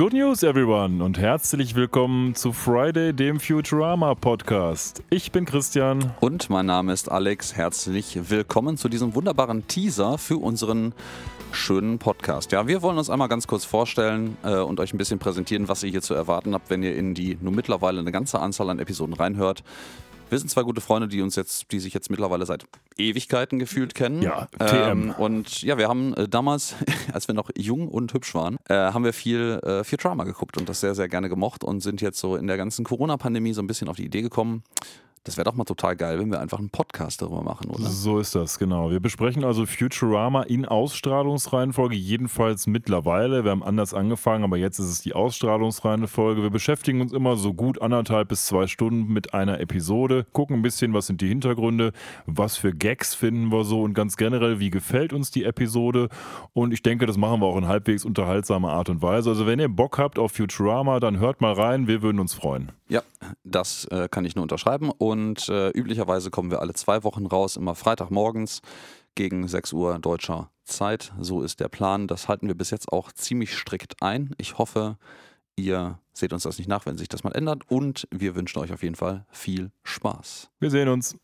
Good News, everyone, und herzlich willkommen zu Friday, dem Futurama Podcast. Ich bin Christian. Und mein Name ist Alex. Herzlich willkommen zu diesem wunderbaren Teaser für unseren schönen Podcast. Ja, wir wollen uns einmal ganz kurz vorstellen äh, und euch ein bisschen präsentieren, was ihr hier zu erwarten habt, wenn ihr in die nur mittlerweile eine ganze Anzahl an Episoden reinhört. Wir sind zwei gute Freunde, die uns jetzt, die sich jetzt mittlerweile seit Ewigkeiten gefühlt kennen. Ja, TM. TM. und ja, wir haben äh, damals, als wir noch jung und hübsch waren, äh, haben wir viel, äh, viel Drama geguckt und das sehr, sehr gerne gemocht und sind jetzt so in der ganzen Corona-Pandemie so ein bisschen auf die Idee gekommen, das wäre doch mal total geil, wenn wir einfach einen Podcast darüber machen, oder? So ist das, genau. Wir besprechen also Futurama in Ausstrahlungsreihenfolge, jedenfalls mittlerweile. Wir haben anders angefangen, aber jetzt ist es die Ausstrahlungsreihenfolge. Wir beschäftigen uns immer so gut anderthalb bis zwei Stunden mit einer Episode, gucken ein bisschen, was sind die Hintergründe, was für Gags finden wir so und ganz generell, wie gefällt uns die Episode. Und ich denke, das machen wir auch in halbwegs unterhaltsamer Art und Weise. Also wenn ihr Bock habt auf Futurama, dann hört mal rein, wir würden uns freuen. Ja, das äh, kann ich nur unterschreiben. Und äh, üblicherweise kommen wir alle zwei Wochen raus, immer Freitagmorgens gegen 6 Uhr deutscher Zeit. So ist der Plan. Das halten wir bis jetzt auch ziemlich strikt ein. Ich hoffe, ihr seht uns das nicht nach, wenn sich das mal ändert. Und wir wünschen euch auf jeden Fall viel Spaß. Wir sehen uns.